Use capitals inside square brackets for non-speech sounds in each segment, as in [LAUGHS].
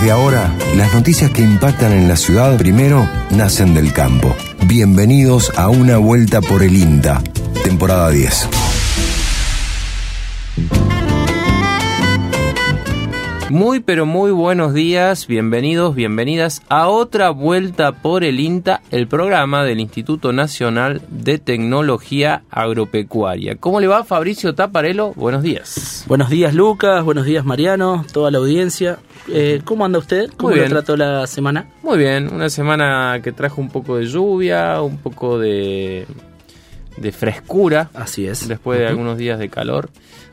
Desde ahora, las noticias que impactan en la ciudad primero nacen del campo. Bienvenidos a una vuelta por el INTA, temporada 10. Muy pero muy buenos días, bienvenidos, bienvenidas a otra vuelta por el INTA, el programa del Instituto Nacional de Tecnología Agropecuaria. ¿Cómo le va Fabricio Taparelo? Buenos días. Buenos días Lucas, buenos días Mariano, toda la audiencia. Eh, ¿Cómo anda usted? ¿Cómo bien. trató la semana? Muy bien, una semana que trajo un poco de lluvia, un poco de, de frescura, Así es. después de algunos días de calor.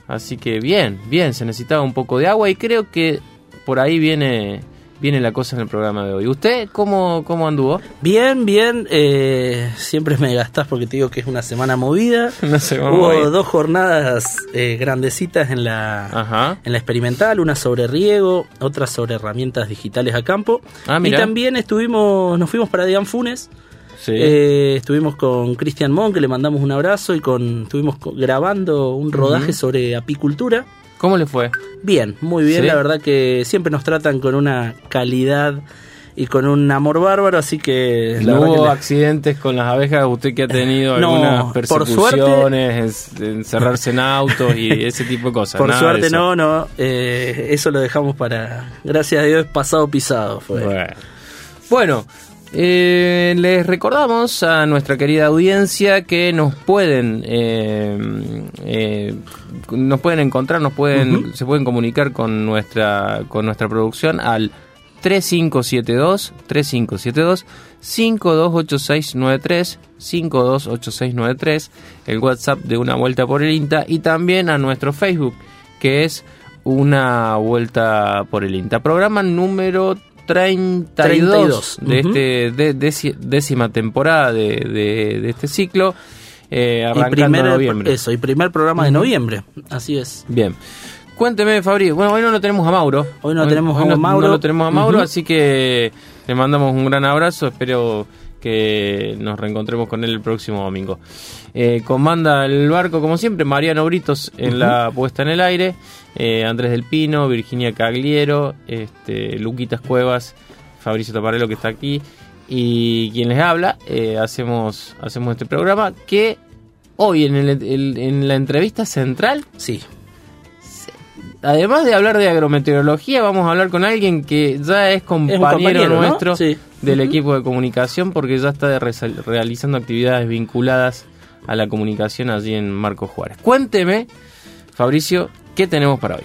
Así que bien, bien, se necesitaba un poco de agua y creo que por ahí viene, viene la cosa en el programa de hoy. ¿Usted cómo, cómo anduvo? Bien, bien. eh, siempre me gastás porque te digo que es una semana movida. [LAUGHS] No sé, Hubo dos jornadas eh, grandecitas en la, Ajá. en la experimental, una sobre riego, otra sobre herramientas digitales a campo. Ah, y también estuvimos, nos fuimos para Dian Funes. Sí. Eh, estuvimos con Cristian Mon, que le mandamos un abrazo, y con estuvimos grabando un rodaje sobre apicultura. ¿Cómo le fue? Bien, muy bien, ¿Sí? la verdad que siempre nos tratan con una calidad y con un amor bárbaro, así que ¿No hubo que accidentes con las abejas? ¿Usted que ha tenido [LAUGHS] No, algunas suerte- persecuciones, en- encerrarse en autos y [LAUGHS] ese tipo de cosas? por Nada suerte no, no, eh, eso lo dejamos para, gracias a Dios, pasado pisado fue. Bueno, Bueno, eh, les recordamos a nuestra querida audiencia que nos pueden eh, eh, nos pueden encontrar, nos pueden se pueden comunicar con nuestra con nuestra producción al 3572 3572 528693 528693 el WhatsApp de una vuelta por el INTA y también a nuestro Facebook que es una vuelta por el INTA. Programa número 32, 32, de este de, décima temporada de, de- de este ciclo eh, Y arrancando primer, en noviembre eso, y primer programa de noviembre, así es. Bien. Cuénteme, Fabri. Bueno, hoy no lo tenemos a Mauro. Hoy no tenemos a no- Mauro. No lo tenemos a Mauro, así que le mandamos un gran abrazo. Espero que nos reencontremos con él el próximo domingo. Eh, comanda el barco, como siempre, Mariano Britos en la puesta en el aire. eh, Andrés del Pino, Virginia Cagliero, este, Luquitas Cuevas, Fabricio Taparelo que está aquí. Y quien les habla, eh, hacemos, hacemos este programa que hoy en, el- el- en la entrevista central Sí, además de hablar de agrometeorología, vamos a hablar con alguien que ya es compañero, compañero, ¿no? nuestro Sí. del equipo de comunicación porque ya está realizando actividades vinculadas a la comunicación allí en Marcos Juárez. Cuénteme, Fabricio, ¿qué tenemos para hoy?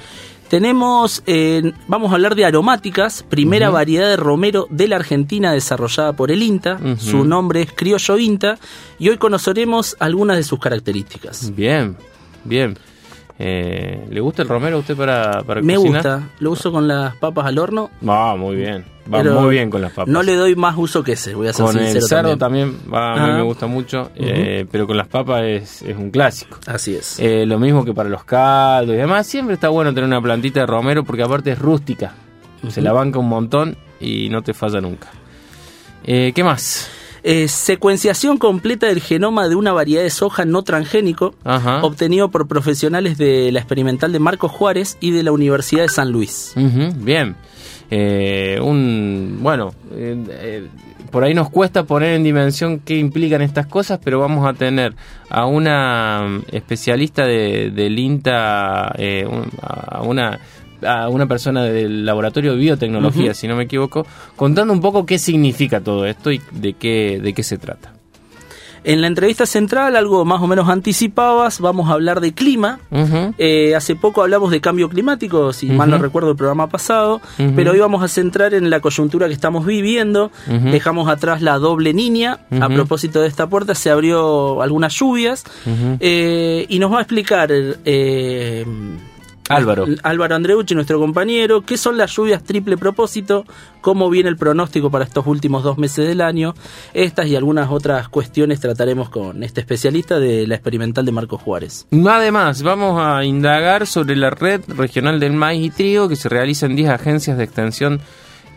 Tenemos, eh, vamos a hablar de aromáticas, primera variedad de romero de la Argentina desarrollada por el INTA. Su nombre es Criollo INTA y hoy conoceremos algunas de sus características. Bien, bien. Eh, ¿Le gusta el romero a usted para, para Me cocinar? gusta, lo uso con las papas al horno. Va, muy bien. Va pero muy bien con las papas. No le doy más uso que ese, voy a ser con sincero el cerdo también. también, va, a mí Ah. me gusta mucho, eh, pero con las papas es, es un clásico. Así es. Eh, lo mismo que para los caldos y demás. Siempre está bueno tener una plantita de romero porque aparte es rústica. Se la banca un montón y no te falla nunca. Eh, ¿Qué más? Eh, secuenciación completa del genoma de una variedad de soja no transgénico Ajá. obtenido por profesionales de la experimental de Marcos Juárez y de la Universidad de San Luis. Bien. Eh, un bueno, eh, eh, por ahí nos cuesta poner en dimensión qué implican estas cosas, pero vamos a tener a una mm, especialista de, del INTA, eh, un- a una a una persona del laboratorio de biotecnología, si no me equivoco, contando un poco qué significa todo esto y de qué de qué se trata. En la entrevista central, algo más o menos anticipabas, vamos a hablar de clima. Eh, hace poco hablamos de cambio climático, si mal no recuerdo el programa pasado, pero hoy vamos a centrar en la coyuntura que estamos viviendo. Dejamos atrás la doble niña. A propósito de esta puerta se abrió algunas lluvias eh, y nos va a explicar eh, Álvaro. Álvaro Andreucci, nuestro compañero, qué son las lluvias triple propósito, cómo viene el pronóstico para estos últimos dos meses del año. Estas y algunas otras cuestiones trataremos con este especialista de la experimental de Marcos Juárez. Además, vamos a indagar sobre la red regional del maíz y trigo que se realiza en 10 agencias de extensión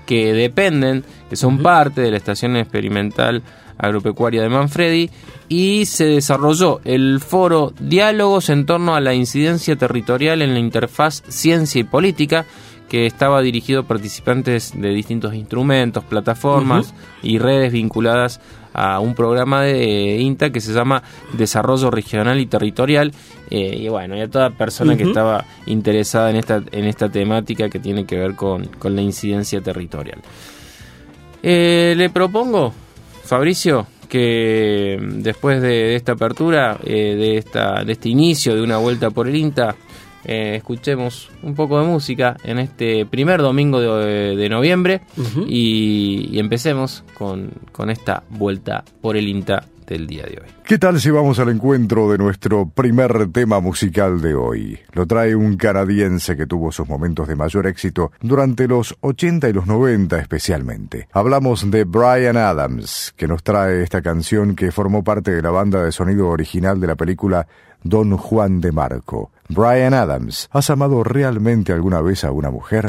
que dependen, que son parte de la Estación Experimental Agropecuaria de Manfredi y se desarrolló el foro Diálogos en torno a la incidencia territorial en la interfaz ciencia y política que estaba dirigido a participantes de distintos instrumentos, plataformas y redes vinculadas a un programa de INTA que se llama Desarrollo Regional y Territorial. Eh, y bueno, y a toda persona que estaba interesada en esta, en esta temática que tiene que ver con, con la incidencia territorial. Eh, le propongo, Fabricio, que después de, esta apertura, eh, de, esta, de este inicio de una vuelta por el INTA, eh, escuchemos un poco de música en este primer domingo de, noviembre y, empecemos con, con esta vuelta por el INTA día de hoy. ¿Qué tal si vamos al encuentro de nuestro primer tema musical de hoy? Lo trae un canadiense que tuvo sus momentos de mayor éxito durante los 80 y los 90 especialmente. Hablamos de Brian Adams, que nos trae esta canción que formó parte de la banda de sonido original de la película Don Juan de Marco. Brian Adams, ¿has amado realmente alguna vez a una mujer?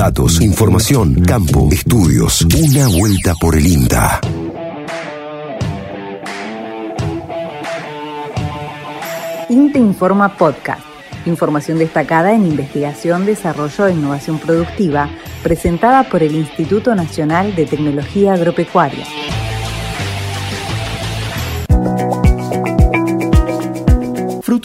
Datos, información, campo, estudios. Una vuelta por el INTA. INTA Informa Podcast. Información destacada en investigación, desarrollo e innovación productiva, presentada por el Instituto Nacional de Tecnología Agropecuaria.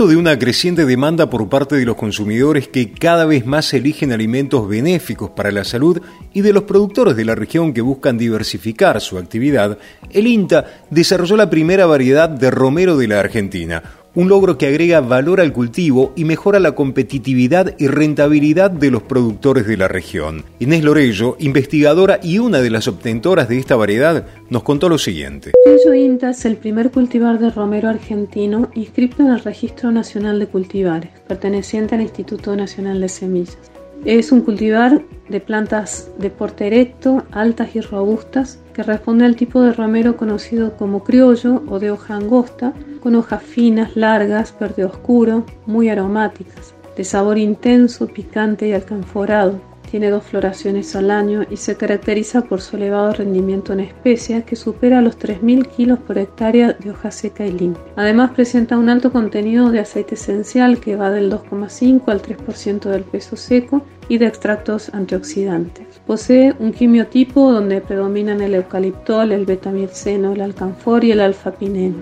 De una creciente demanda por parte de los consumidores que cada vez más eligen alimentos benéficos para la salud y de los productores de la región que buscan diversificar su actividad, el INTA desarrolló la primera variedad de romero de la Argentina, un logro que agrega valor al cultivo y mejora la competitividad y rentabilidad de los productores de la región. Inés Lorello, investigadora y una de las obtentoras de esta variedad, nos contó lo siguiente. Criollo INTA es el primer cultivar de romero argentino inscrito en el Registro Nacional de Cultivares, perteneciente al Instituto Nacional de Semillas. Es un cultivar de plantas de porte erecto, altas y robustas, que responde al tipo de romero conocido como criollo o de hoja angosta, con hojas finas, largas, verde oscuro, muy aromáticas, de sabor intenso, picante y alcanforado. Tiene dos floraciones al año y se caracteriza por su elevado rendimiento en especia que supera los 3.000 kilos por hectárea de hoja seca y limpia. Además presenta un alto contenido de aceite esencial que va del 2,5 al 3% del peso seco y de extractos antioxidantes. Posee un quimiotipo donde predominan el eucaliptol, el betamilceno, el alcanfor y el alfapineno.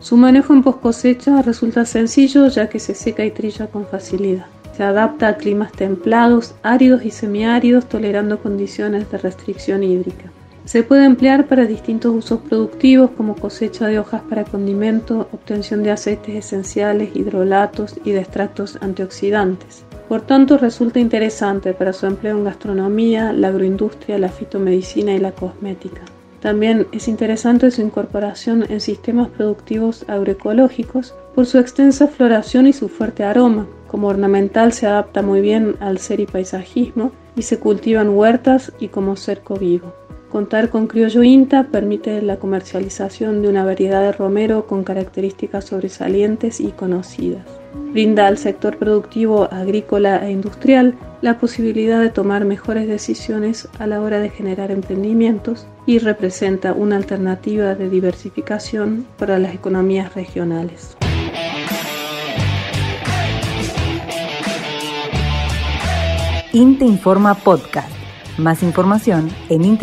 Su manejo en post cosecha resulta sencillo ya que se seca y trilla con facilidad. Se adapta a climas templados, áridos y semiáridos, tolerando condiciones de restricción hídrica. Se puede emplear para distintos usos productivos como cosecha de hojas para condimento, obtención de aceites esenciales, hidrolatos y de extractos antioxidantes. Por tanto, resulta interesante para su empleo en gastronomía, la agroindustria, la fitomedicina y la cosmética. También es interesante su incorporación en sistemas productivos agroecológicos por su extensa floración y su fuerte aroma. Como ornamental se adapta muy bien al ser y paisajismo y se cultiva en huertas y como cerco vivo. Contar con criollo INTA permite la comercialización de una variedad de romero con características sobresalientes y conocidas. Brinda al sector productivo agrícola e industrial la posibilidad de tomar mejores decisiones a la hora de generar emprendimientos y representa una alternativa de diversificación para las economías regionales. INTE Informa Podcast. Más información en.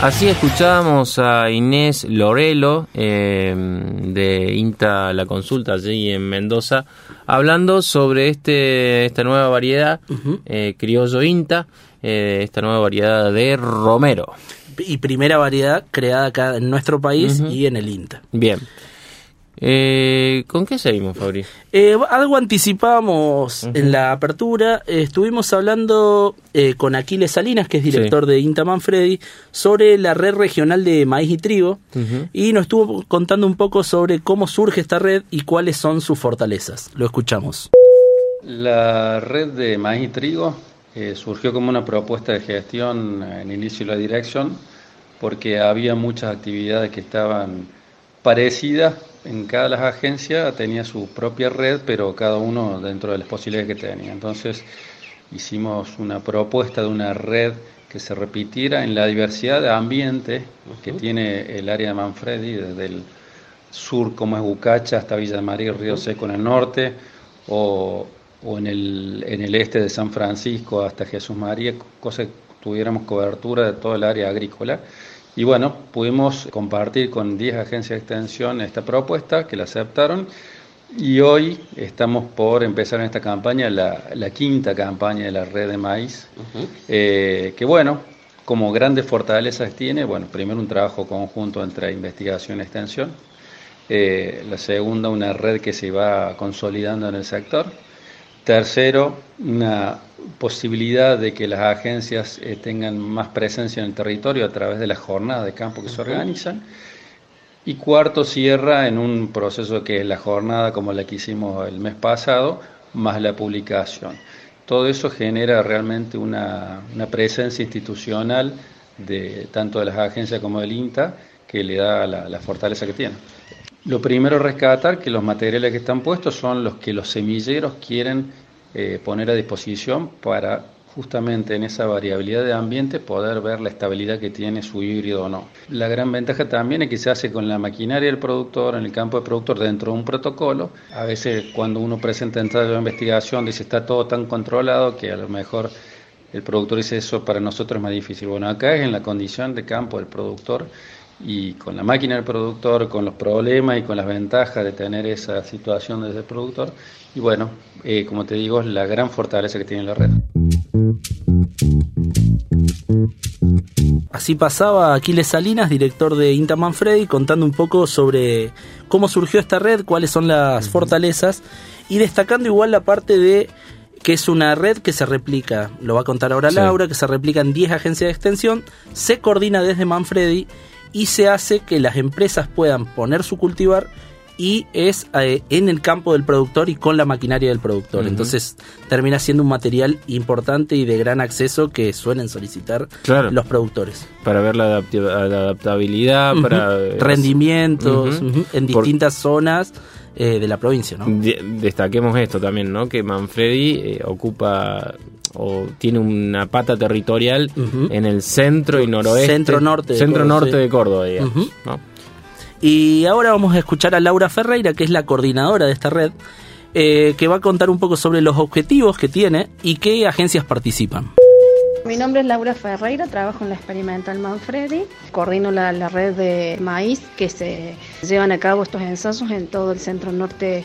Así escuchábamos a Inés Lorelo eh, de INTA La Consulta allí en Mendoza hablando sobre este esta nueva variedad eh, criollo INTA, eh, esta nueva variedad de romero. Y primera variedad creada acá en nuestro país y en el INTA. Bien. Eh, ¿Con qué seguimos, Fabri? Eh, algo anticipamos en la apertura. Eh, estuvimos hablando eh, con Aquiles Salinas, que es director de INTA Manfredi, sobre la red regional de maíz y trigo. Y nos estuvo contando un poco sobre cómo surge esta red y cuáles son sus fortalezas. Lo escuchamos. La red de maíz y trigo surgió como una propuesta de gestión en inicio de la dirección, porque había muchas actividades que estaban parecidas en cada de las agencias tenía su propia red, pero cada uno dentro de las posibilidades que tenía. Entonces hicimos una propuesta de una red que se repitiera en la diversidad de ambiente que tiene el área de Manfredi, desde el sur como es Bucacha hasta Villa María y Río Seco en el norte, o, en, el, en el este de San Francisco hasta Jesús María, cosa que tuviéramos cobertura de todo el área agrícola. Y bueno, pudimos compartir con 10 agencias de extensión esta propuesta, que la aceptaron, y hoy estamos por empezar en esta campaña, la, quinta campaña de la red de maíz, eh, que bueno, como grandes fortalezas tiene, bueno, primero un trabajo conjunto entre investigación y extensión, eh, la segunda una red que se va consolidando en el sector, tercero una posibilidad de que las agencias eh, tengan más presencia en el territorio a través de las jornadas de campo que se organizan. Y cuarto, cierra en un proceso que es la jornada como la que hicimos el mes pasado, más la publicación. Todo eso genera realmente una, presencia institucional de tanto de las agencias como del INTA que le da la, la fortaleza que tiene. Lo primero rescatar que los materiales que están puestos son los que los semilleros quieren eh, poner a disposición para justamente en esa variabilidad de ambiente poder ver la estabilidad que tiene su híbrido o no. La gran ventaja también es que se hace con la maquinaria del productor, en el campo del productor, dentro de un protocolo. A veces cuando uno presenta entrada de investigación dice está todo tan controlado que a lo mejor el productor dice eso para nosotros es más difícil. Bueno, acá es en la condición de campo del productor y con la máquina del productor, con los problemas y con las ventajas de tener esa situación desde el productor. Y bueno, eh, como te digo, es la gran fortaleza que tiene la red. Así pasaba Aquiles Salinas, director de Inta Manfredi, contando un poco sobre cómo surgió esta red, cuáles son las fortalezas y destacando igual la parte de que es una red que se replica, lo va a contar ahora Laura, que se replica en 10 agencias de extensión, se coordina desde Manfredi y se hace que las empresas puedan poner su cultivar y es eh, en el campo del productor y con la maquinaria del productor. Entonces termina siendo un material importante y de gran acceso que suelen solicitar los productores. Para ver la, adaptabilidad, para rendimientos en distintas zonas. Eh, de la provincia, ¿no? destaquemos esto también, ¿no? Que Manfredi eh, ocupa o tiene una pata territorial en el centro y noroeste. Centro norte. centro norte de Córdoba, digamos, ¿no? Y ahora vamos a escuchar a Laura Ferreira, que es la coordinadora de esta red, eh, que va a contar un poco sobre los objetivos que tiene y qué agencias participan. Mi nombre es Laura Ferreira, trabajo en la Experimental Manfredi, coordino la, la, red de maíz que se llevan a cabo estos ensayos en todo el centro norte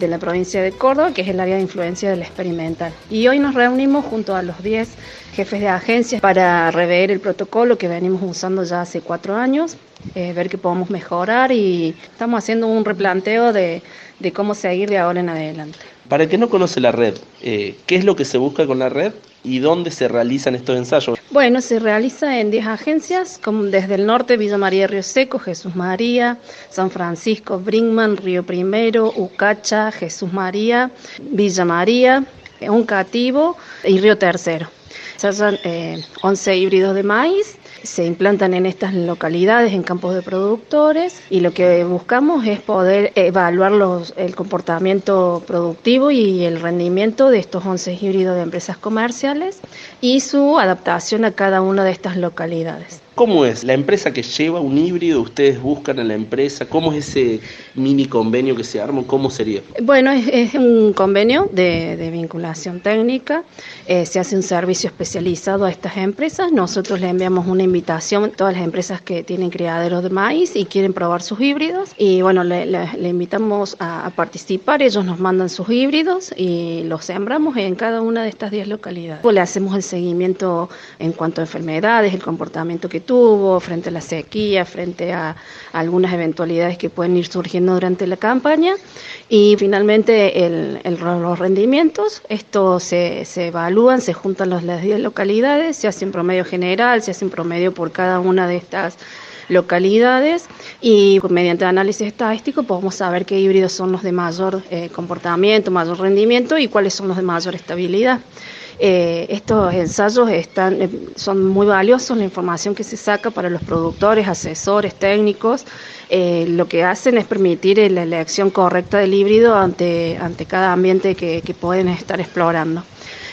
de la provincia de Córdoba, que es el área de influencia de la Experimental. Y hoy nos reunimos junto a los 10 jefes de agencias para rever el protocolo que venimos usando ya hace cuatro años, eh, ver qué podemos mejorar y estamos haciendo un replanteo de, de, cómo seguir de ahora en adelante. Para el que no conoce la red, eh, ¿qué es lo que se busca con la red y dónde se realizan estos ensayos? Bueno, se realiza en 10 agencias, como desde el norte, Villa María Río Seco, Jesús María, San Francisco, Brinkman, Río Primero, Ucacha, Jesús María, Villa María, Un Cativo y Río Tercero. Se hacen eh, 11 híbridos de maíz se implantan en estas localidades, en campos de productores, y lo que buscamos es poder evaluar los, el comportamiento productivo y el rendimiento de estos 11 híbridos de empresas comerciales y su adaptación a cada una de estas localidades. ¿Cómo es la empresa que lleva un híbrido? ¿Ustedes buscan a la empresa? ¿Cómo es ese mini convenio que se arma? ¿Cómo sería? Bueno, es, un convenio de, vinculación técnica. Eh, se hace un servicio especializado a estas empresas. Nosotros le enviamos una invitación a todas las empresas que tienen criaderos de maíz y quieren probar sus híbridos. Y bueno, le, invitamos a, participar. Ellos nos mandan sus híbridos y los sembramos en cada una de estas 10 localidades. Le hacemos el seguimiento en cuanto a enfermedades, el comportamiento que frente a la sequía, frente a, algunas eventualidades que pueden ir surgiendo durante la campaña. Y finalmente el, los rendimientos, estos se, se, evalúan, se juntan las 10 localidades, se hace un promedio general, se hace un promedio por cada una de estas localidades y mediante análisis estadístico podemos saber qué híbridos son los de mayor eh, comportamiento, mayor rendimiento y cuáles son los de mayor estabilidad. Eh, estos ensayos están, eh, son muy valiosos, la información que se saca para los productores, asesores, técnicos, eh, lo que hacen es permitir la elección correcta del híbrido ante, ante cada ambiente que, que pueden estar explorando.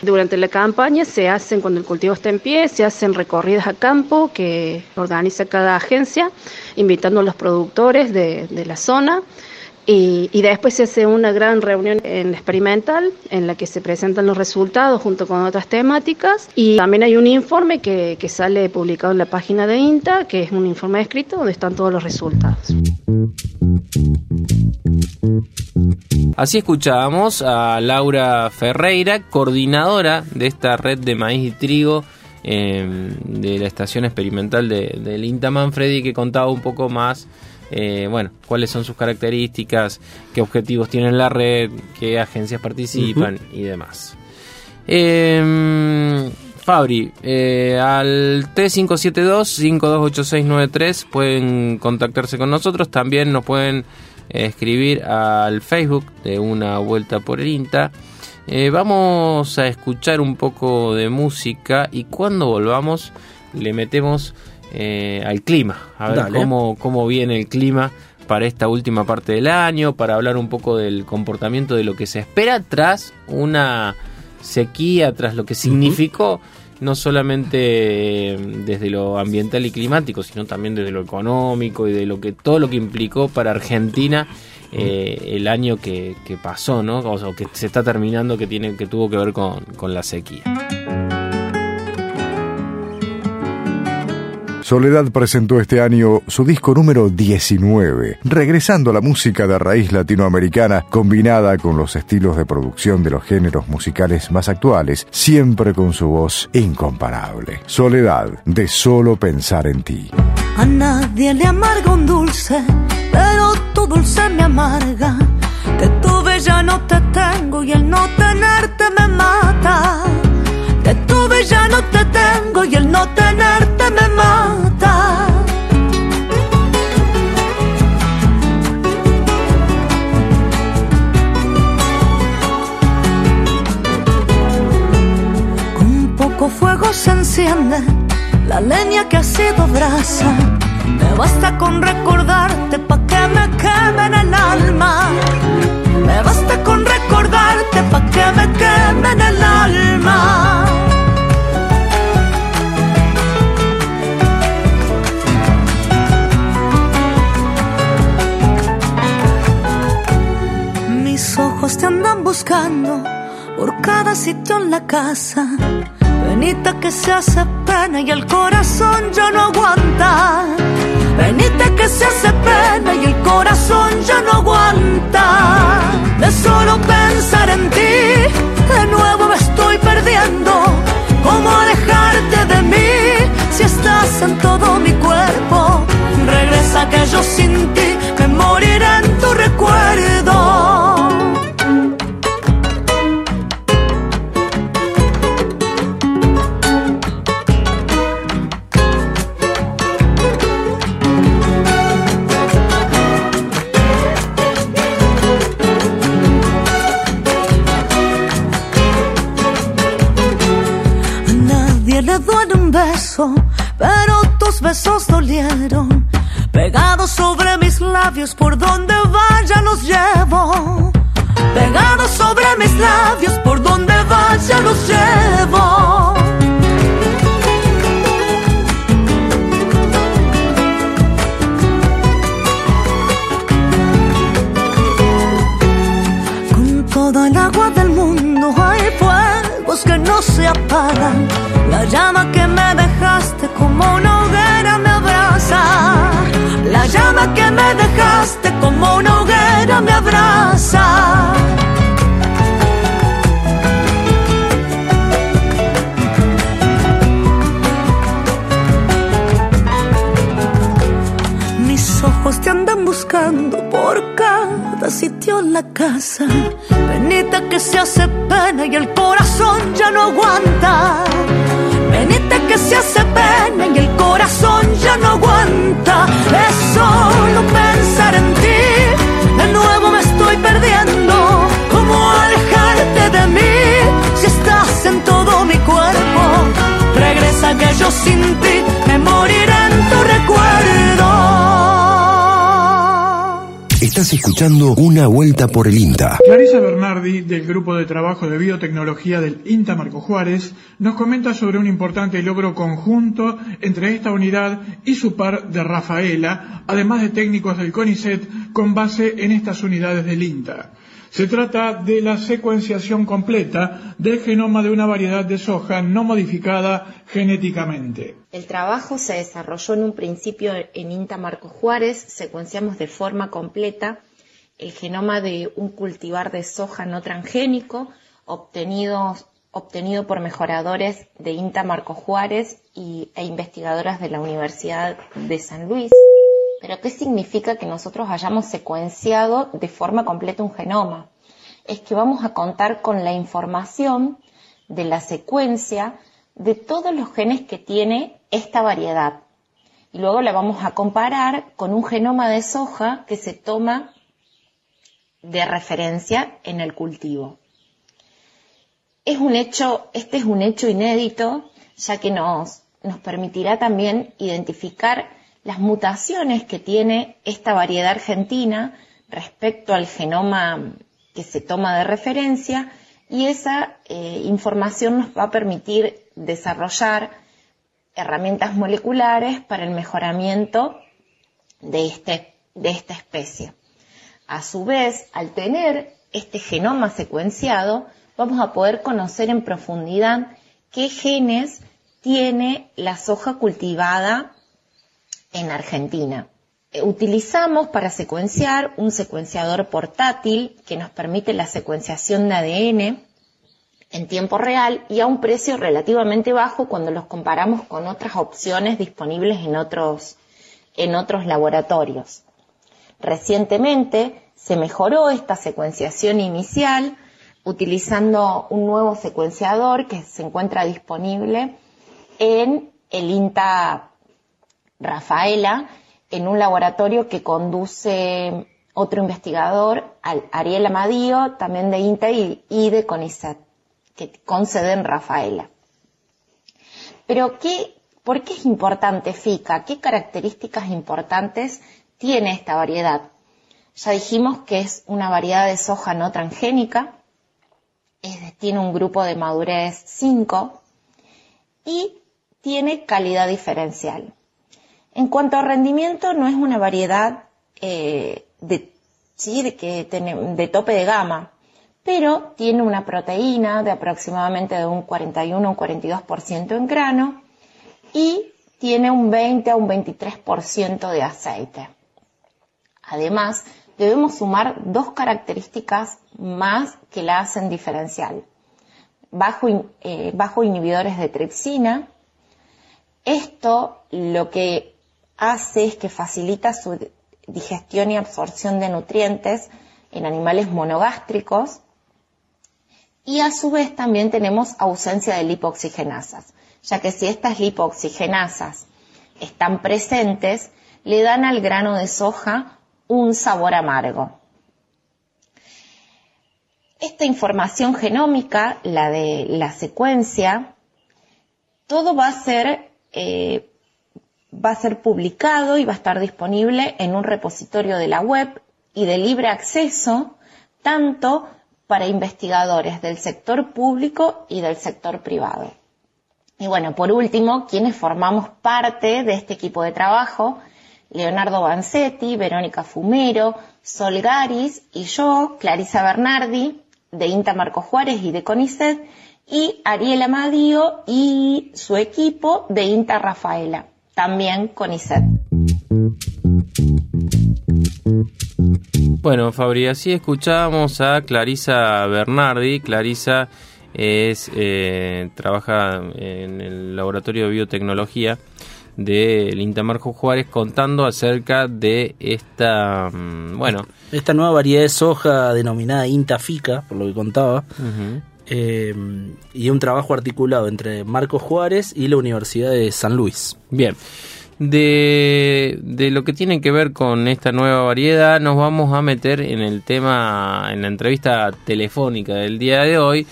Durante la campaña se hacen, cuando el cultivo está en pie, se hacen recorridas a campo que organiza cada agencia, invitando a los productores de, de la zona y, después se hace una gran reunión en experimental en la que se presentan los resultados junto con otras temáticas y también hay un informe que, que sale publicado en la página de INTA, que es un informe escrito donde están todos los resultados. Así escuchábamos a Laura Ferreira, coordinadora de esta red de maíz y trigo eh, de la estación experimental de, del INTA Manfredi, que contaba un poco más eh, bueno, cuáles son sus características, qué objetivos tiene la red, qué agencias participan y demás. Em, Fabri, eh, al T572-528693 pueden contactarse con nosotros, también nos pueden escribir al Facebook de Una Vuelta por el INTA. Eh, vamos a escuchar un poco de música y cuando volvamos le metemos eh, al clima, a ver cómo, cómo viene el clima para esta última parte del año, para hablar un poco del comportamiento de lo que se espera tras una sequía, tras lo que significó no solamente eh, desde lo ambiental y climático, sino también desde lo económico y de lo que todo lo que implicó para Argentina eh, el año que, pasó, ¿no? O que se está terminando, que tiene, que tuvo que ver con, con la sequía. Soledad presentó este año su disco número 19, regresando a la música de raíz latinoamericana combinada con los estilos de producción de los géneros musicales más actuales, siempre con su voz incomparable. Soledad, de solo pensar en ti. A nadie le amarga un dulce, pero tu dulce me amarga. Te tuve, ya no te tengo y el no tenerte me mata. Te tuve, ya no te tengo y el no tenerte me mata. Fuego se enciende la leña que ha sido brasa. Me basta con recordarte pa' que me queme el alma. Me basta con recordarte pa' que me queme el alma. Mis ojos te andan buscando por cada sitio en la casa. Venita que se hace pena y el corazón ya no aguanta. Venite que se hace pena y el corazón ya no aguanta. De solo pensar en ti, de nuevo me estoy perdiendo. ¿Cómo alejarte de mí si estás en todo mi cuerpo? Regresa que yo sin ti me moriré en tu recuerdo. Pero tus besos dolieron. Pegados sobre mis labios, por donde vaya los llevo. Pegados sobre mis labios, por donde vaya los llevo. Con toda el agua del mundo hay fuegos que no se apagan. La llama que me dejaste como una hoguera me abraza. La llama que me dejaste como una hoguera me abraza. En la casa. Venita que se hace pena y el corazón ya no aguanta. Venita que se hace pena y el corazón ya no aguanta. Es solo pensar en ti, de nuevo me estoy perdiendo. ¿Cómo alejarte de mí si estás en todo mi cuerpo? Regresa que yo sin ti me moriré en tu recuerdo. Estás escuchando Una Vuelta por el INTA. Clarisa Bernardi, del Grupo de Trabajo de Biotecnología del INTA Marco Juárez, nos comenta sobre un importante logro conjunto entre esta unidad y su par de Rafaela, además de técnicos del CONICET con base en estas unidades del INTA. Se trata de la secuenciación completa del genoma de una variedad de soja no modificada genéticamente. El trabajo se desarrolló en un principio en INTA Marco Juárez, secuenciamos de forma completa el genoma de un cultivar de soja no transgénico obtenido, por mejoradores de INTA Marco Juárez y, e investigadoras de la Universidad de San Luis. Pero ¿qué significa que nosotros hayamos secuenciado de forma completa un genoma? Es que vamos a contar con la información de la secuencia de todos los genes que tiene esta variedad. Y luego la vamos a comparar con un genoma de soja que se toma de referencia en el cultivo. Es un hecho, este es un hecho inédito, ya que nos, nos permitirá también identificar las mutaciones que tiene esta variedad argentina respecto al genoma que se toma de referencia y esa eh, información nos va a permitir desarrollar herramientas moleculares para el mejoramiento de, este, de esta especie. A su vez, al tener este genoma secuenciado, vamos a poder conocer en profundidad qué genes tiene la soja cultivada en Argentina. Eh, utilizamos para secuenciar un secuenciador portátil que nos permite la secuenciación de ADN en tiempo real y a un precio relativamente bajo cuando los comparamos con otras opciones disponibles en otros, en otros laboratorios. Recientemente se mejoró esta secuenciación inicial utilizando un nuevo secuenciador que se encuentra disponible en el INTA Rafaela en un laboratorio que conduce otro investigador, Ariel Amadío, también de INTA y, de CONICET, que conceden Rafaela. Pero ¿qué, ¿por qué es importante FICA? ¿Qué características importantes tiene esta variedad? Ya dijimos que es una variedad de soja no transgénica, tiene un grupo de madurez 5 y tiene calidad diferencial. En cuanto a rendimiento, no es una variedad eh, de, que de tope de gama, pero tiene una proteína de aproximadamente de un 41 o un 42% en grano y tiene un 20 a un 23% de aceite. Además, debemos sumar dos características más que la hacen diferencial. Bajo, eh, bajo inhibidores de tripsina. Esto lo que hace es que facilita su digestión y absorción de nutrientes en animales monogástricos y a su vez también tenemos ausencia de lipoxigenasas, ya que si estas lipoxigenasas están presentes, le dan al grano de soja un sabor amargo. Esta información genómica, la de la secuencia, todo va a ser eh, va a ser publicado y va a estar disponible en un repositorio de la web y de libre acceso, tanto para investigadores del sector público y del sector privado. Y bueno, por último, quienes formamos parte de este equipo de trabajo, Leonardo Banzetti, Verónica Fumero, Sol Garis y yo, Clarisa Bernardi, de INTA Marco Juárez y de CONICET, y Ariel Amadío y su equipo de INTA Rafaela también con ISET. Bueno, Fabri, así escuchábamos a Clarisa Bernardi. Clarisa es eh, trabaja en el laboratorio de biotecnología del Intamarco Juárez contando acerca de esta, mm, bueno... Esta nueva variedad de soja denominada Intafica, por lo que contaba, eh, y un trabajo articulado entre Marcos Juárez y la Universidad de San Luis. Bien. De, de, lo que tiene que ver con esta nueva variedad, nos vamos a meter en el tema, en la entrevista telefónica del día de hoy.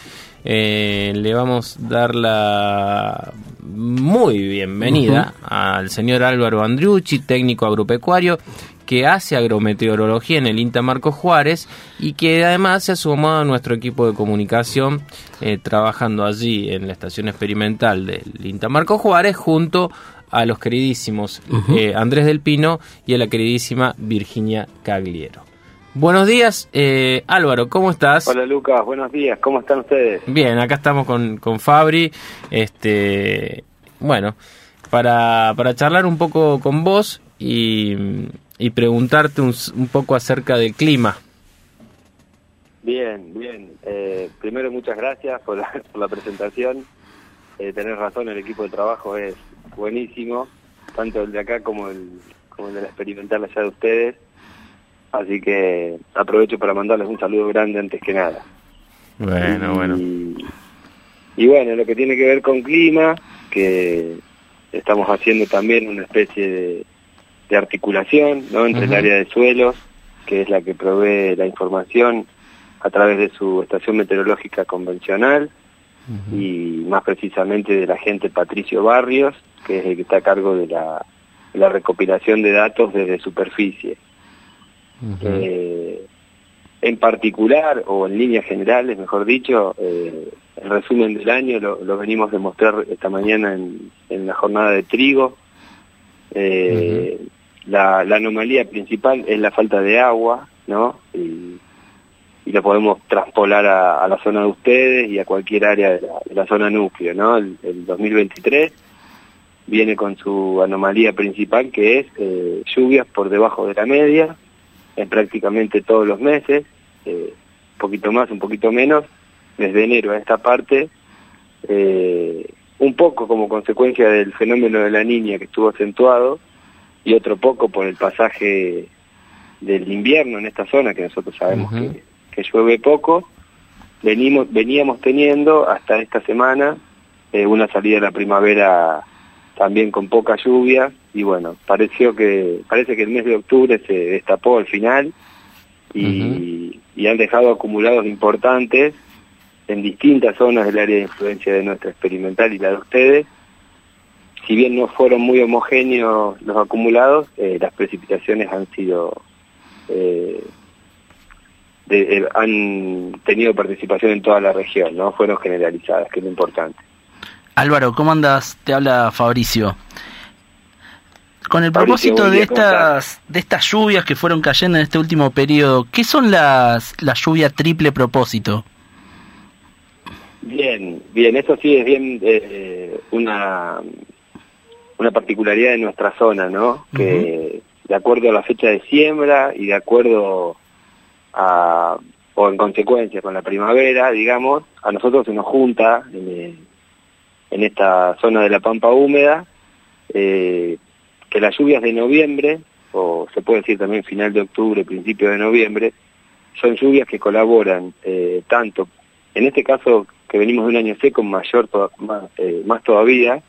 Eh, le vamos a dar la muy bienvenida al señor Álvaro Andriucci, técnico agropecuario, que hace agrometeorología en el INTA Marco Juárez y que además se ha sumado a nuestro equipo de comunicación eh, trabajando allí en la estación experimental del INTA Marco Juárez junto a los queridísimos eh, Andrés del Pino y a la queridísima Virginia Cagliero. Buenos días, eh, Álvaro, ¿cómo estás? Hola Lucas, buenos días, ¿cómo están ustedes? Bien, acá estamos con, con Fabri, este, bueno, para, para charlar un poco con vos y, y preguntarte un, poco acerca del clima. Bien, bien. Eh, primero, muchas gracias por la, por la presentación. Eh, tenés razón, el equipo de trabajo es buenísimo, tanto el de acá como el, como el de la experimental allá de ustedes. Así que aprovecho para mandarles un saludo grande antes que nada. Bueno, bueno. Y bueno, lo que tiene que ver con clima, que estamos haciendo también una especie de, de articulación ¿no? entre el área de suelos, que es la que provee la información a través de su estación meteorológica convencional, y más precisamente del agente Patricio Barrios, que es el que está a cargo de la, la recopilación de datos desde superficie. Eh, en particular, o en líneas generales, mejor dicho, eh, el resumen del año lo, venimos a mostrar esta mañana en, la jornada de trigo. Eh, la, anomalía principal es la falta de agua, ¿no? Y, lo podemos traspolar a, la zona de ustedes y a cualquier área de la, zona núcleo, ¿no? El, 2023 viene con su anomalía principal que es eh, lluvias por debajo de la media en prácticamente todos los meses, eh, un poquito más, un poquito menos, desde enero a esta parte, un poco como consecuencia del fenómeno de la niña que estuvo acentuado y otro poco por el pasaje del invierno en esta zona, que nosotros sabemos que, llueve poco, venimos, veníamos teniendo hasta esta semana eh, una salida de la primavera también con poca lluvia y bueno, pareció que parece que el mes de octubre se destapó al final y, y han dejado acumulados importantes en distintas zonas del área de influencia de nuestra experimental y la de ustedes. Si bien no fueron muy homogéneos los acumulados, eh, las precipitaciones han sido eh, eh, han tenido participación en toda la región, no fueron generalizadas, que es lo importante. Álvaro, ¿cómo andas? Te habla Fabricio. Con el propósito de estas de estas lluvias que fueron cayendo en este último periodo, ¿qué son las la lluvia triple propósito? Bien, bien, eso sí es bien eh, una, una particularidad de nuestra zona, ¿no? Que de acuerdo a la fecha de siembra y de acuerdo a, o en consecuencia con la primavera, digamos, a nosotros se nos junta en, en esta zona de la pampa húmeda, eh, que las lluvias de noviembre, o se puede decir también final de octubre, principio de noviembre, son lluvias que colaboran eh, tanto, en este caso que venimos de un año seco mayor eh, más, todavía,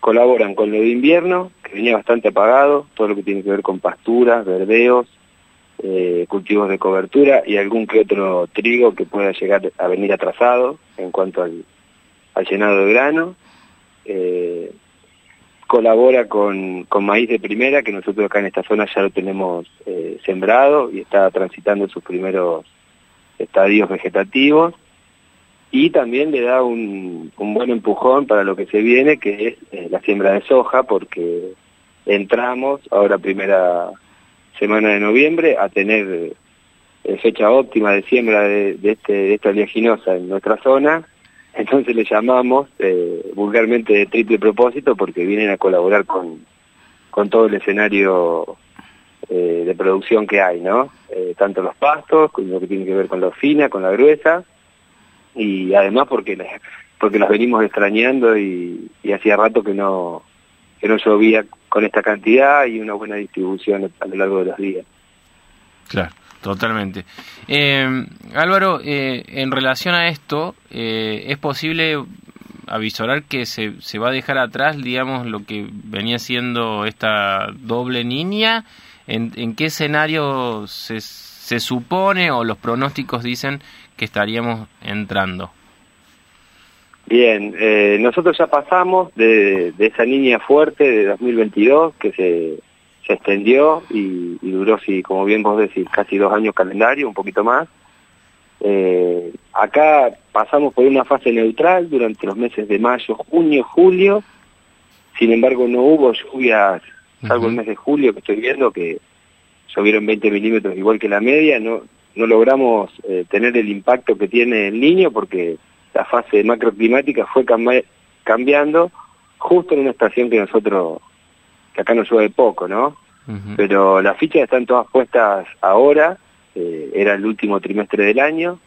colaboran con lo de invierno, que venía bastante apagado, todo lo que tiene que ver con pasturas, verdeos, eh, cultivos de cobertura y algún que otro trigo que pueda llegar a venir atrasado en cuanto al, llenado de grano. Eh, colabora con, con, maíz de primera, que nosotros acá en esta zona ya lo tenemos sembrado y está transitando sus primeros estadios vegetativos y también le da un, buen empujón para lo que se viene, que es eh, la siembra de soja, porque entramos ahora primera semana de noviembre a tener eh, fecha óptima de siembra de, este, de esta oleaginosa en nuestra zona, entonces le llamamos eh, vulgarmente de triple propósito porque vienen a colaborar con, con todo el escenario de producción que hay, ¿no? tanto los pastos, con lo que tiene que ver con la fina, con la gruesa, y además porque porque las venimos extrañando y, hacía rato que no que no llovía con esta cantidad y una buena distribución a lo largo de los días. Claro, totalmente. Eh, Álvaro, eh, en relación a esto, eh, ¿es posible avisorar que se, se va a dejar atrás, digamos, lo que venía siendo esta doble niña? ¿En, en qué escenario se, se supone o los pronósticos dicen que estaríamos entrando? Bien, eh, nosotros ya pasamos de, esa línea fuerte de 2022 que se, se extendió y, duró, si, como bien vos decís, casi dos años calendario, un poquito más. Eh, acá pasamos por una fase neutral durante los meses de mayo, junio, julio. Sin embargo, no hubo lluvias, salvo el mes de julio que estoy viendo, que llovieron 20 milímetros igual que la media. No, no logramos eh, tener el impacto que tiene el niño porque la fase macroclimática fue cambiando justo en una estación que nosotros, que acá nos llueve poco, ¿no? Pero las fichas están todas puestas ahora, eh, era el último trimestre del año,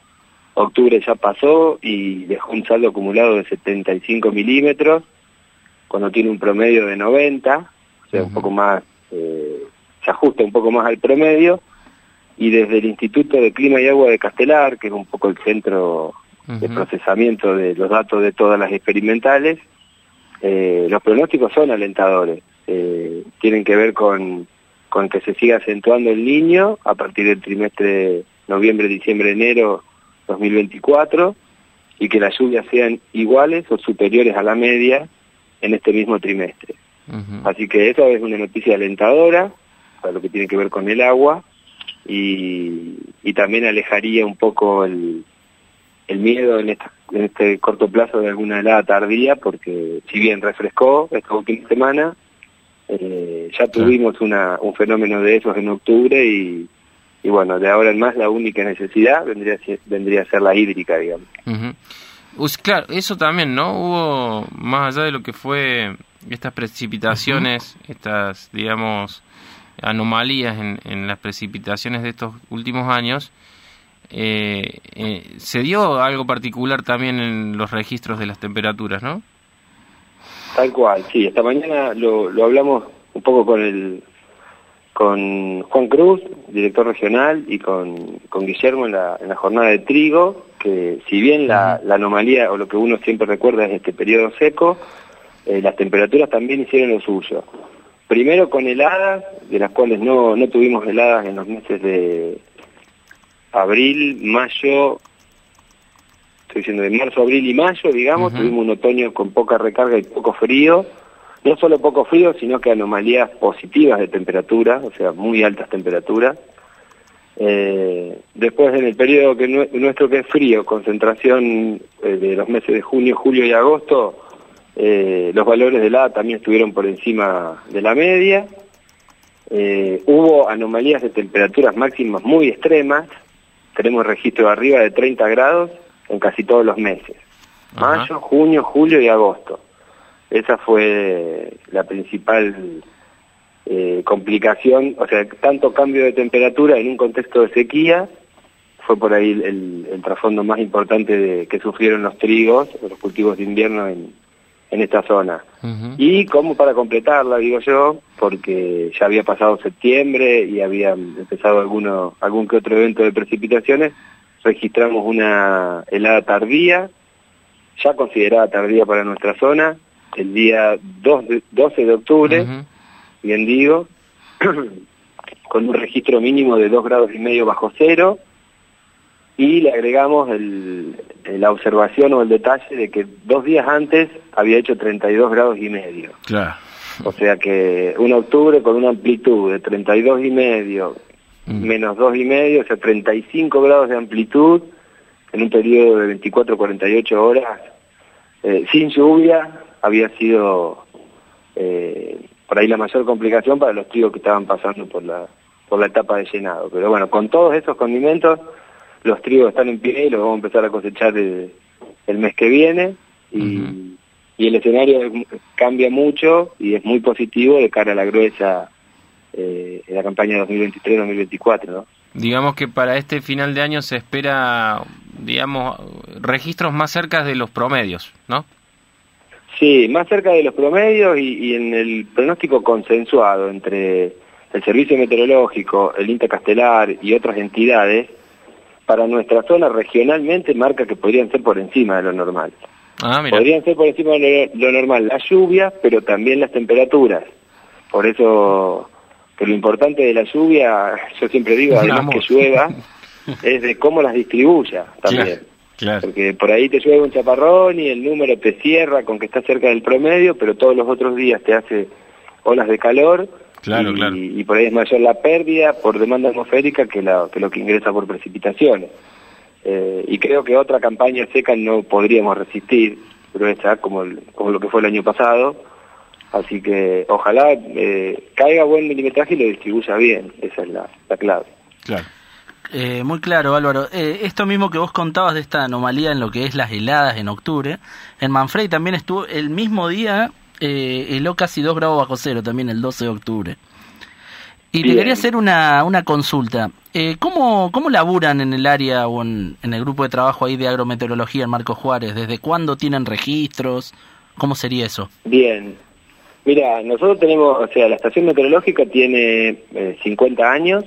octubre ya pasó y dejó un saldo acumulado de 75 milímetros, cuando tiene un promedio de 90, o sea, un poco más, eh, se ajusta un poco más al promedio, y desde el Instituto de Clima y Agua de Castelar, que es un poco el centro de procesamiento de los datos de todas las experimentales, eh, los pronósticos son alentadores. Eh, tienen que ver con, con que se siga acentuando el niño a partir del trimestre noviembre, diciembre, enero 2024 y que las lluvias sean iguales o superiores a la media en este mismo trimestre. Así que eso es una noticia alentadora para lo que tiene que ver con el agua y, y también alejaría un poco el, el miedo en, esta, en este corto plazo de alguna helada tardía porque si bien refrescó esta última semana, eh, ya tuvimos una, un fenómeno de esos en octubre y, y bueno, de ahora en más la única necesidad vendría a ser, vendría a ser la hídrica, digamos. claro, eso también, ¿no? Hubo, más allá de lo que fue estas precipitaciones, estas, digamos, anomalías en, en, las precipitaciones de estos últimos años, eh, eh, se dio algo particular también en los registros de las temperaturas, ¿no? Tal cual, sí. Esta mañana lo, lo hablamos un poco con el con Juan Cruz, director regional, y con, con Guillermo en la, en la jornada de trigo, que si bien la, la anomalía o lo que uno siempre recuerda es este periodo seco, eh, las temperaturas también hicieron lo suyo. Primero con heladas, de las cuales no, no tuvimos heladas en los meses de abril, mayo, estoy diciendo de marzo, abril y mayo, digamos, tuvimos un otoño con poca recarga y poco frío, no solo poco frío, sino que anomalías positivas de temperatura, o sea, muy altas temperaturas. Eh, después en el periodo que nuestro que es frío, concentración eh, de los meses de junio, julio y agosto, eh, los valores de la también estuvieron por encima de la media. Eh, hubo anomalías de temperaturas máximas muy extremas, tenemos registro arriba de 30 grados en casi todos los meses, mayo, junio, julio y agosto. Esa fue la principal eh, complicación, o sea, tanto cambio de temperatura en un contexto de sequía, fue por ahí el, el, trasfondo más importante de, que sufrieron los trigos, los cultivos de invierno en, en esta zona. Y como para completarla, digo yo, porque ya había pasado septiembre y había empezado alguno, algún que otro evento de precipitaciones, registramos una helada tardía, ya considerada tardía para nuestra zona, el día 2 de, 12 de octubre, bien digo, [CLEARS THROAT] con un registro mínimo de 2 grados y medio bajo cero, y le agregamos el, la observación o el detalle de que dos días antes había hecho 32 grados y medio. Claro. O sea que un octubre con una amplitud de 32 y medio, mm. menos dos y medio, o sea, 35 grados de amplitud en un periodo de 24-48 horas, eh, sin lluvia, había sido eh, por ahí la mayor complicación para los trigos que estaban pasando por la, por la etapa de llenado. Pero bueno, con todos esos condimentos los trigos están en pie y los vamos a empezar a cosechar el, mes que viene y, y, el escenario cambia mucho y es muy positivo de cara a la gruesa eh, en la campaña 2023-2024, ¿no? Digamos que para este final de año se espera, digamos, registros más cerca de los promedios, ¿no? Sí, más cerca de los promedios y, y en el pronóstico consensuado entre el Servicio Meteorológico, el INTA Castelar y otras entidades, para nuestra zona regionalmente marca que podrían ser por encima de lo normal. Ah, podrían ser por encima de lo, normal las lluvias, pero también las temperaturas. Por eso que lo importante de la lluvia, yo siempre digo, [LAUGHS] además que llueva, es de cómo las distribuya también. Porque por ahí te llueve un chaparrón y el número te cierra con que está cerca del promedio, pero todos los otros días te hace olas de calor Claro, y, claro. y por ahí es mayor la pérdida por demanda atmosférica que, la, que lo que ingresa por precipitaciones. Eh, y creo que otra campaña seca no podríamos resistir, gruesa, como, como lo que fue el año pasado. Así que ojalá eh, caiga buen milimetraje y lo distribuya bien, esa es la, la clave. Claro. Eh, muy claro, Álvaro. Eh, esto mismo que vos contabas de esta anomalía en lo que es las heladas en octubre, en Manfredi también estuvo el mismo día eh, heló casi 2 grados bajo cero también el 12 de octubre. Y te quería hacer una, una consulta. Eh, ¿cómo, ¿Cómo laburan en el área o en, el grupo de trabajo ahí de agrometeorología en Marco Juárez? ¿Desde cuándo tienen registros? ¿Cómo sería eso? Bien. Mira, nosotros tenemos, o sea, la estación meteorológica tiene 50 eh, años,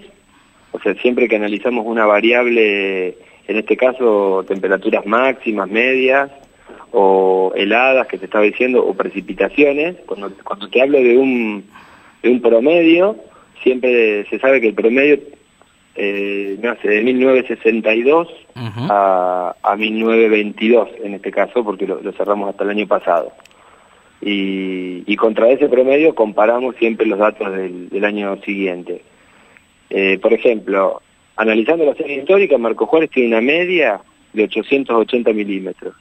o sea, siempre que analizamos una variable, en este caso temperaturas máximas, medias, o heladas que te estaba diciendo o precipitaciones, cuando, cuando te hablo de un, de un promedio, siempre se sabe que el promedio eh, nace de 1962 a, a 1922 en este caso, porque lo, cerramos hasta el año pasado. y, y contra ese promedio comparamos siempre los datos del, del año siguiente. Eh, por ejemplo, analizando la serie histórica, Marco Juárez tiene una media de 880 milímetros.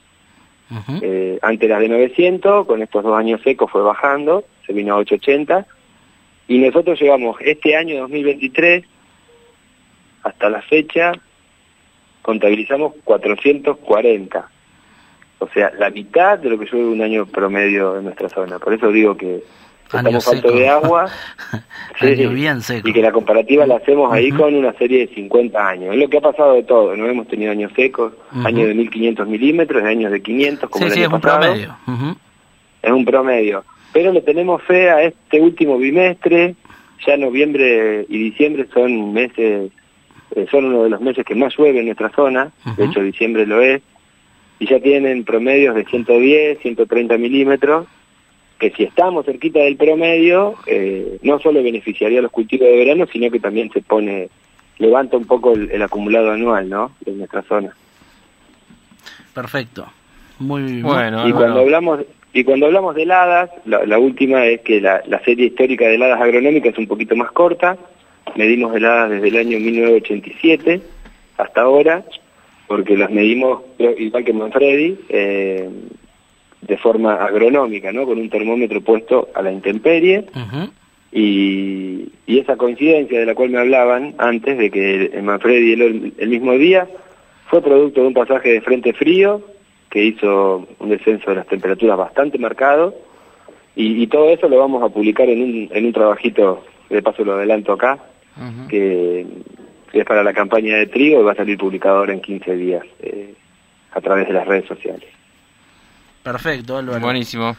Eh, antes era de 900, con estos dos años secos fue bajando, se vino a 880, y nosotros llegamos este año 2023, hasta la fecha, contabilizamos 440. O sea, la mitad de lo que llueve un año promedio en nuestra zona. Por eso digo que estamos falto de agua [LAUGHS] Año bien seco. y que la comparativa la hacemos ahí con una serie de 50 años. Es lo que ha pasado de todo. No hemos tenido años secos, años de 1500 milímetros, años de 500, como Sí, el sí, año es un pasado. promedio. Ujú. Es un promedio. Pero le tenemos fe a este último bimestre. Ya noviembre y diciembre son meses, eh, son uno de los meses que más llueve en nuestra zona. De hecho, diciembre lo es. Y ya tienen promedios de 110, 130 milímetros. Que si estamos cerquita del promedio, eh, no solo beneficiaría a los cultivos de verano, sino que también se pone, levanta un poco el, el acumulado anual, ¿no? De nuestra zona. Perfecto. Muy Bueno, y cuando hablamos y cuando hablamos de heladas, la, la última es que la, la serie histórica de heladas agronómicas es un poquito más corta. Medimos heladas desde el año 1987 hasta ahora, porque las medimos igual que Manfredi, eh, de forma agronómica, ¿no? Con un termómetro puesto a la intemperie. Y, y esa coincidencia de la cual me hablaban antes, de que en Manfredi el, el mismo día, fue producto de un pasaje de frente frío que hizo un descenso de las temperaturas bastante marcado y, y todo eso lo vamos a publicar en un, en un trabajito, de paso lo adelanto acá, que, que es para la campaña de trigo y va a salir publicado ahora en 15 días eh, a través de las redes sociales. Perfecto, Álvaro. Buenísimo.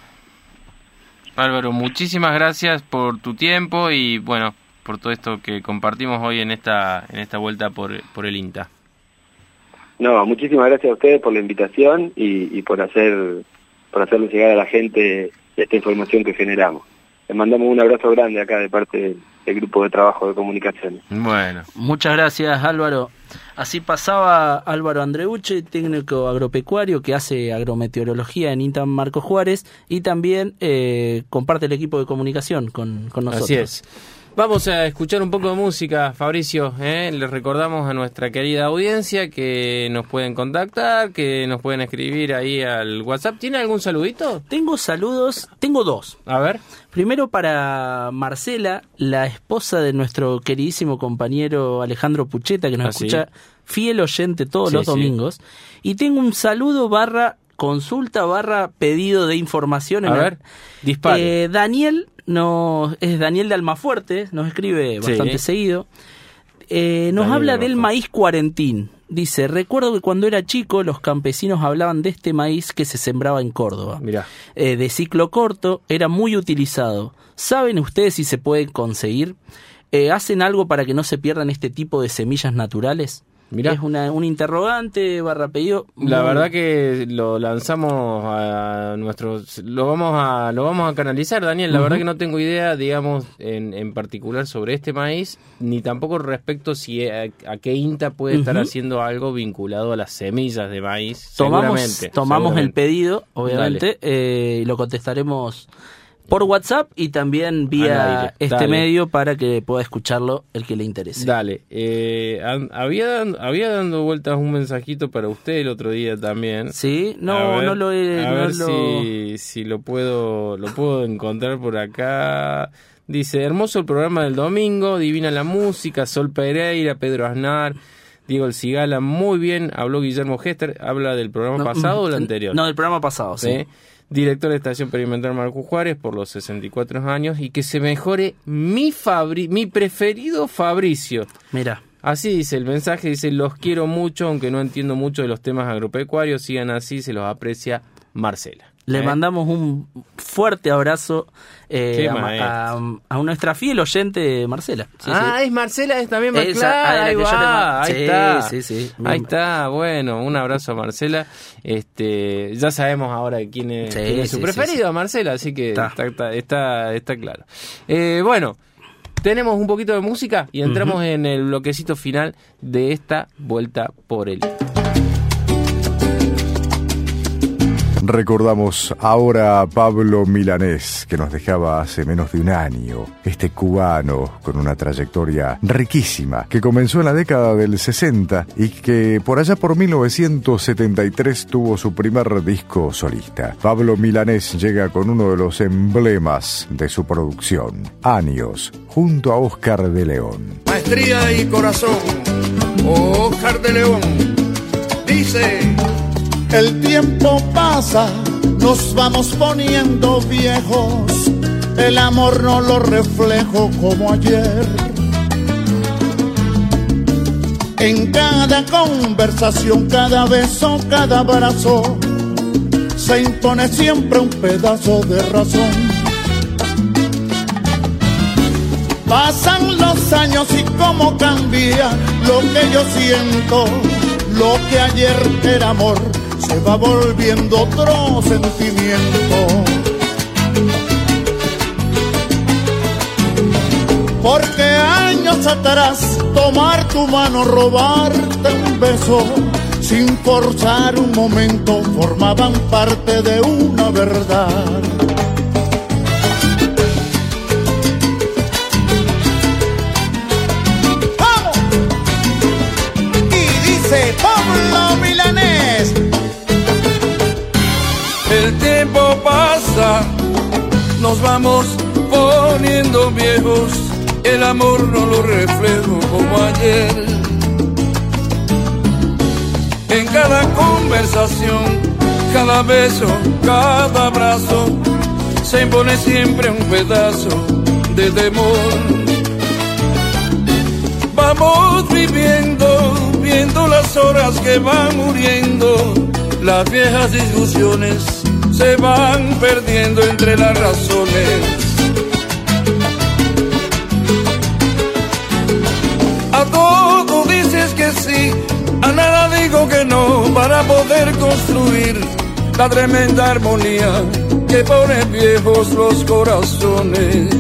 Álvaro, muchísimas gracias por tu tiempo y bueno, por todo esto que compartimos hoy en esta en esta vuelta por, por el INTA. No, muchísimas gracias a ustedes por la invitación y, y por hacer por hacerle llegar a la gente esta información que generamos. Les mandamos un abrazo grande acá de parte del grupo de trabajo de comunicaciones. Bueno. Muchas gracias, Álvaro. Así pasaba Álvaro Andreuche, técnico agropecuario que hace agrometeorología en Intam Marco Juárez y también eh, comparte el equipo de comunicación con, con nosotros. Así es. Vamos a escuchar un poco de música, Fabricio. ¿eh? Les recordamos a nuestra querida audiencia que nos pueden contactar, que nos pueden escribir ahí al WhatsApp. ¿Tiene algún saludito? Tengo saludos, tengo dos. A ver. Primero para Marcela, la esposa de nuestro queridísimo compañero Alejandro Pucheta, que nos Ah, sí. escucha fiel oyente todos Sí, los sí. domingos. Y tengo un saludo barra consulta barra pedido de información. A en ver, dispare. Eh, Daniel nos, es Daniel de Almafuerte, nos escribe Sí. bastante seguido. Eh, nos Daniel habla de del maíz cuarentín. Dice, recuerdo que cuando era chico los campesinos hablaban de este maíz que se sembraba en Córdoba. Mirá. Eh, de ciclo corto, era muy utilizado. ¿Saben ustedes si se puede conseguir? Eh, ¿Hacen algo para que no se pierdan este tipo de semillas naturales? Mirá. Es una, un interrogante barra pedido. La muy- verdad que lo lanzamos a nuestros lo vamos a lo vamos a canalizar Daniel. La verdad que no tengo idea digamos en, en particular sobre este maíz ni tampoco respecto si a, a qué INTA puede estar haciendo algo vinculado a las semillas de maíz Tomamos, seguramente tomamos el pedido, obviamente, eh, y lo contestaremos por WhatsApp y también vía este Dale. medio para que pueda escucharlo el que le interese. Dale, eh, había, había dando vueltas un mensajito para usted el otro día también. Sí, no, ver- no lo he. A no ver lo- si, si lo puedo lo puedo encontrar por acá. Dice, hermoso el programa del domingo, divina la música, Sol Pereira, Pedro Aznar, Diego El Cigala, muy bien, habló Guillermo Gester, habla del programa No, pasado o el mm, anterior. No, del programa pasado, sí. ¿sí? Director de Estación Perimetral Marco Juárez por los 64 años y que se mejore mi Fabri mi preferido Fabricio. Mira. Así dice el mensaje, dice, los quiero mucho, aunque no entiendo mucho de los temas agropecuarios, sigan así, se los aprecia Marcela. Le ¿Eh? mandamos un fuerte abrazo eh, a, maestro. a- a nuestra fiel oyente Marcela. Sí, ah, sí. es Marcela, es también Esa, Marcela. ah, ahí va, ahí Sí, está. sí, sí. Ahí está, bueno, un abrazo a Marcela. Este, ya sabemos ahora quién es, Sí, quién es su preferido, Marcela, así que Está. está, está, está, está claro. Eh, bueno, tenemos un poquito de música y entramos en el bloquecito final de esta vuelta por el. Recordamos ahora a Pablo Milanés, que nos dejaba hace menos de un año. Este cubano con una trayectoria riquísima, que comenzó en la década del 60 y que por allá por 1973 tuvo su primer disco solista. Pablo Milanés llega con uno de los emblemas de su producción, Años, junto a Oscar de León. Maestría y corazón, Oscar de León, dice... El tiempo pasa, nos vamos poniendo viejos. El amor no lo reflejo como ayer. En cada conversación, cada beso, cada abrazo, se impone siempre un pedazo de razón. Pasan los años y cómo cambia lo que yo siento, lo que ayer era amor se va volviendo otro sentimiento. Porque años atrás tomar tu mano, robarte un beso, sin forzar un momento, formaban parte de una verdad. Vamos poniendo viejos, el amor no lo reflejo como ayer. En cada conversación, cada beso, cada abrazo, se impone siempre un pedazo de temor. Vamos viviendo, viendo las horas que van muriendo, las viejas discusiones se van perdiendo entre las razones. A todo dices que sí, a nada digo que no, para poder construir la tremenda armonía que pone viejos los corazones.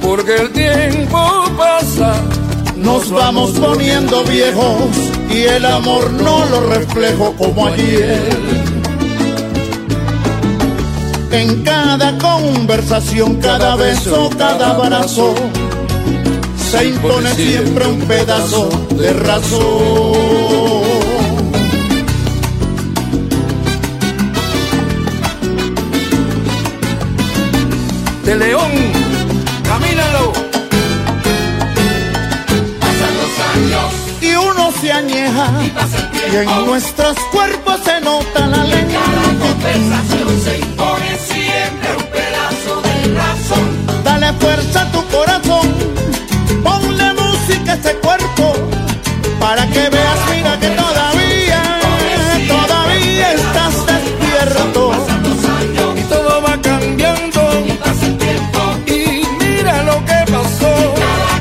Porque el tiempo pasa, nos vamos poniendo viejos y el amor no lo reflejo como ayer. En cada conversación, cada beso, cada abrazo, se impone siempre un pedazo de razón. De León, camínalo. Pasan los años y uno se añeja y, y en nuestros cuerpos se nota la lengua. Cada conversación se Dale fuerza a tu corazón, ponle música a ese cuerpo para que veas, mira que todavía, todavía estás despierto. Y todo va cambiando. Y pasa el tiempo. Y mira lo que pasó. Cada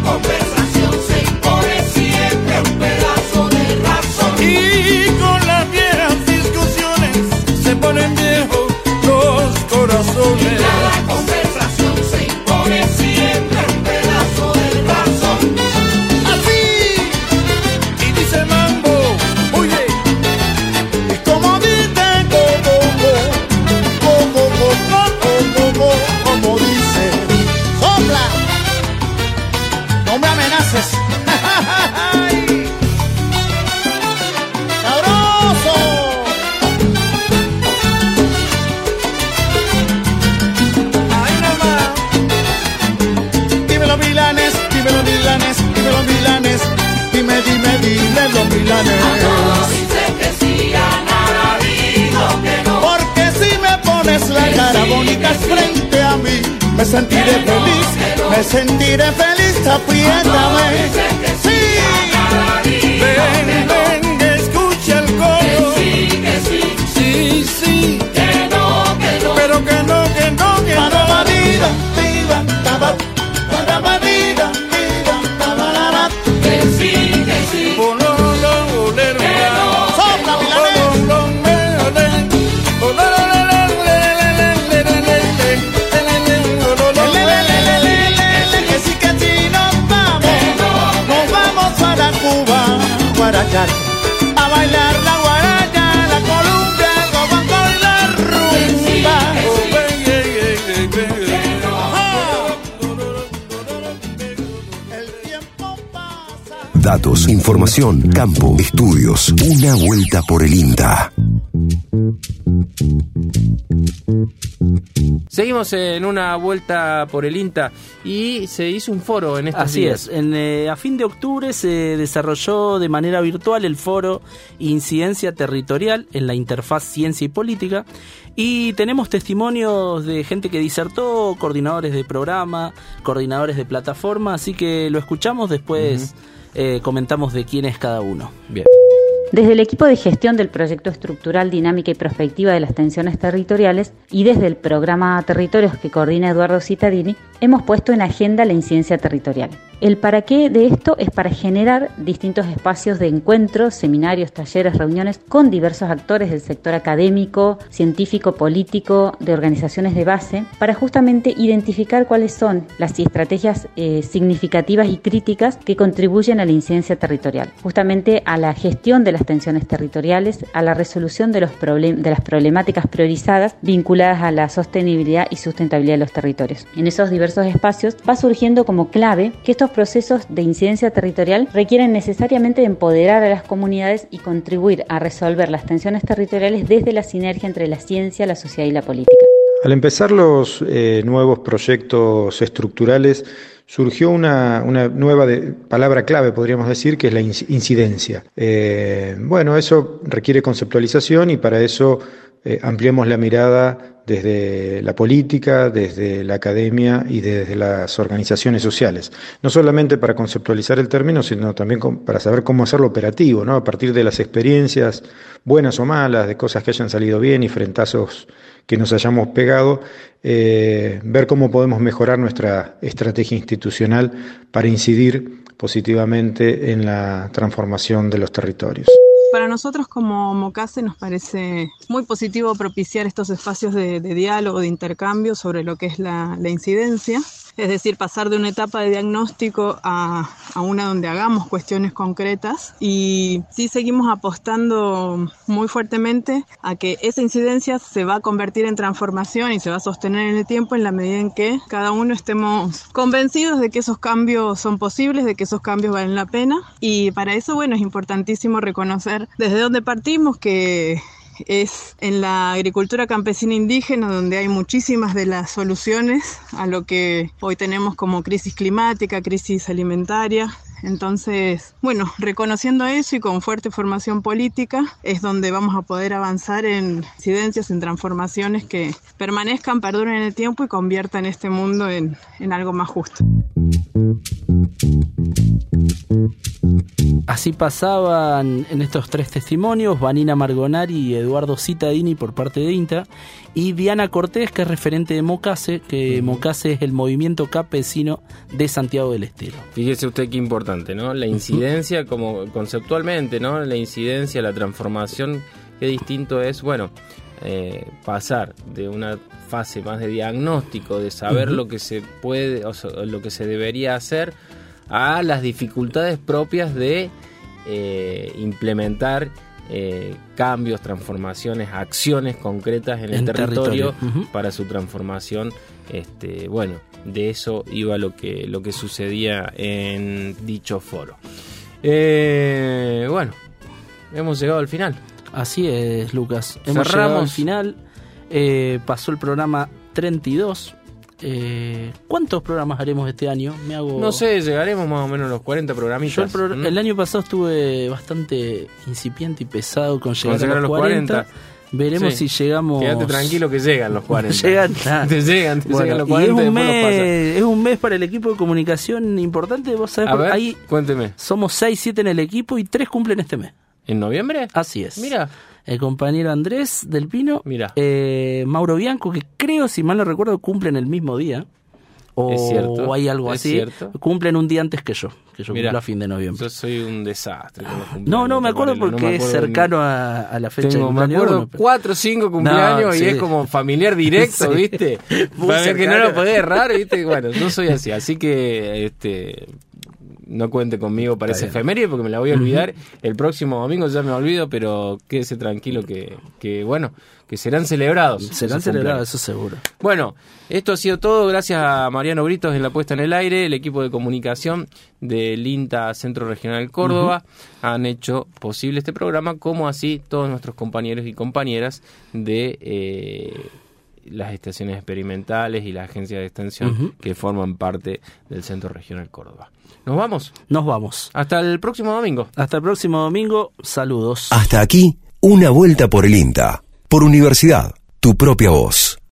campo, estudios. Una vuelta por el INTA. Seguimos en una vuelta por el INTA y se hizo un foro en estos Así días. es, en, eh, a fin de octubre se desarrolló de manera virtual el foro Incidencia Territorial en la interfaz Ciencia y Política y tenemos testimonios de gente que disertó, coordinadores de programa, coordinadores de plataforma, así que lo escuchamos después, eh, comentamos de quién es cada uno. Bien. Desde el equipo de gestión del proyecto estructural dinámica y prospectiva de las tensiones territoriales y desde el programa Territorios que coordina Eduardo Cittadini, hemos puesto en agenda la incidencia territorial. El para qué de esto es para generar distintos espacios de encuentros, seminarios, talleres, reuniones con diversos actores del sector académico, científico, político, de organizaciones de base, para justamente identificar cuáles son las estrategias eh, significativas y críticas que contribuyen a la incidencia territorial, justamente a la gestión de las tensiones territoriales, a la resolución de, de las problemáticas priorizadas vinculadas a la sostenibilidad y sustentabilidad de los territorios. En esos diversos espacios va surgiendo como clave que estos procesos de incidencia territorial requieren necesariamente de empoderar a las comunidades y contribuir a resolver las tensiones territoriales desde la sinergia entre la ciencia, la sociedad y la política. Al empezar los eh, nuevos proyectos estructurales, surgió una, nueva palabra clave, podríamos decir, que es la inc- incidencia. Eh, bueno, eso requiere conceptualización y para eso eh, ampliamos la mirada desde la política, desde la academia y desde las organizaciones sociales. No solamente para conceptualizar el término, sino también para saber cómo hacerlo operativo, ¿no? a partir de las experiencias, buenas o malas, de cosas que hayan salido bien y frentazos que nos hayamos pegado, eh, ver cómo podemos mejorar nuestra estrategia institucional para incidir positivamente en la transformación de los territorios. Para nosotros como Mocase nos parece muy positivo propiciar estos espacios de, diálogo, de intercambio sobre lo que es la incidencia, es decir, pasar de una etapa de diagnóstico a, una donde hagamos cuestiones concretas. Y sí seguimos apostando muy fuertemente a que esa incidencia se va a convertir en transformación y se va a sostener en el tiempo en la medida en que cada uno estemos convencidos de que esos cambios son posibles, de que esos cambios valen la pena. Y para eso, bueno, es importantísimo reconocer desde dónde partimos que es en la agricultura campesina indígena donde hay muchísimas de las soluciones a lo que hoy tenemos como crisis climática, crisis alimentaria. Entonces, bueno, reconociendo eso y con fuerte formación política es donde vamos a poder avanzar en incidencias, en transformaciones que permanezcan, perduren en el tiempo y conviertan este mundo en, en algo más justo. Así pasaban en estos tres testimonios Vanina Margonari y Eduardo Cittadini por parte de INTA y Diana Cortés, que es referente de Mocase, que Mocase es el movimiento campesino de Santiago del Estero. Fíjese usted qué importante, ¿no? La incidencia, como conceptualmente, ¿no? La incidencia, la transformación, qué distinto es, bueno, eh, pasar de una fase más de diagnóstico, de saber lo que se puede, o sea, lo que se debería hacer, a las dificultades propias de eh, implementar eh, cambios, transformaciones, acciones concretas en el territorio, para su transformación. Este, bueno, de eso iba lo que, lo que sucedía en dicho foro. Eh, bueno, hemos llegado al final. Así es, Lucas. Hemos Cerramos. llegado al final. Pasó el programa 32. Eh, ¿Cuántos programas haremos este año? Me hago... No sé, llegaremos más o menos a los 40 programitas. Yo el, pro- ¿Mm? el año pasado estuve bastante incipiente y pesado con llegar, llegar a los 40. Veremos Sí. si llegamos. Quédate tranquilo que llegan los 40. [LAUGHS] Llegan, [LAUGHS] te llegan, te Bueno, llegan los y 40 es un, mes, es un mes para el equipo de comunicación importante. Vos sabés, A ver, ahí cuénteme. somos 6, 7 en el equipo y 3 cumplen este mes. ¿En noviembre? Así es. Mira. El compañero Andrés del Pino. Mira. eh, Mauro Bianco, que creo, si mal no recuerdo, cumplen el mismo día. O, Es cierto, o hay algo es así. cierto. Cumplen un día antes que yo, que yo Mira. cumplo a fin de noviembre. Yo soy un desastre. No, no, me acuerdo no porque me es ni- cercano a, a la fecha Tengo, me cumpleaños de acuerdo pero- cuatro o cinco cumpleaños No, y sí. es como familiar directo, [LAUGHS] Sí. ¿viste? Para ver que no lo podés errar, ¿viste? Bueno, yo soy así, así que este no cuente conmigo para bien. efeméride porque me la voy a olvidar. El próximo domingo ya me olvido, pero quédese tranquilo que, que bueno, que serán celebrados. Serán celebrados, eso seguro. Bueno, esto ha sido todo. Gracias a Mariano Britos en la puesta en el aire, el equipo de comunicación del INTA Centro Regional Córdoba han hecho posible este programa, como así todos nuestros compañeros y compañeras de eh, las estaciones experimentales y la agencia de extensión que forman parte del Centro Regional Córdoba. ¿Nos vamos? Nos vamos. Hasta el próximo domingo. Hasta el próximo domingo. Saludos. Hasta aquí, una vuelta por el INTA. Por universidad, tu propia voz.